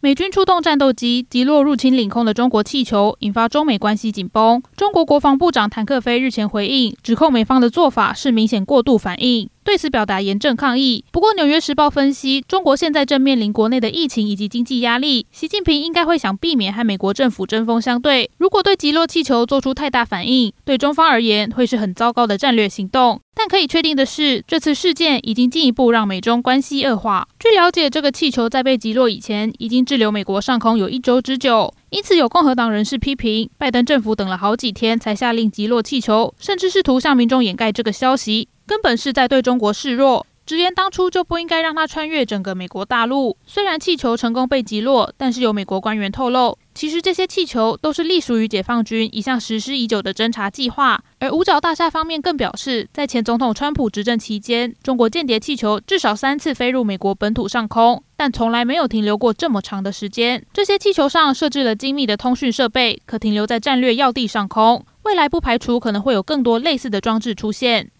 美军出动战斗机击落入侵领空的中国气球，引发中美关系紧绷。中国国防部长谭克飞日前回应，指控美方的做法是明显过度反应。对此表达严正抗议。不过，《纽约时报》分析，中国现在正面临国内的疫情以及经济压力，习近平应该会想避免和美国政府针锋相对。如果对击落气球做出太大反应，对中方而言会是很糟糕的战略行动。但可以确定的是，这次事件已经进一步让美中关系恶化。据了解，这个气球在被击落以前，已经滞留美国上空有一周之久。因此，有共和党人士批评，拜登政府等了好几天才下令击落气球，甚至试图向民众掩盖这个消息。根本是在对中国示弱，直言当初就不应该让它穿越整个美国大陆。虽然气球成功被击落，但是有美国官员透露，其实这些气球都是隶属于解放军一项实施已久的侦察计划。而五角大厦方面更表示，在前总统川普执政期间，中国间谍气球至少三次飞入美国本土上空，但从来没有停留过这么长的时间。这些气球上设置了精密的通讯设备，可停留在战略要地上空。未来不排除可能会有更多类似的装置出现。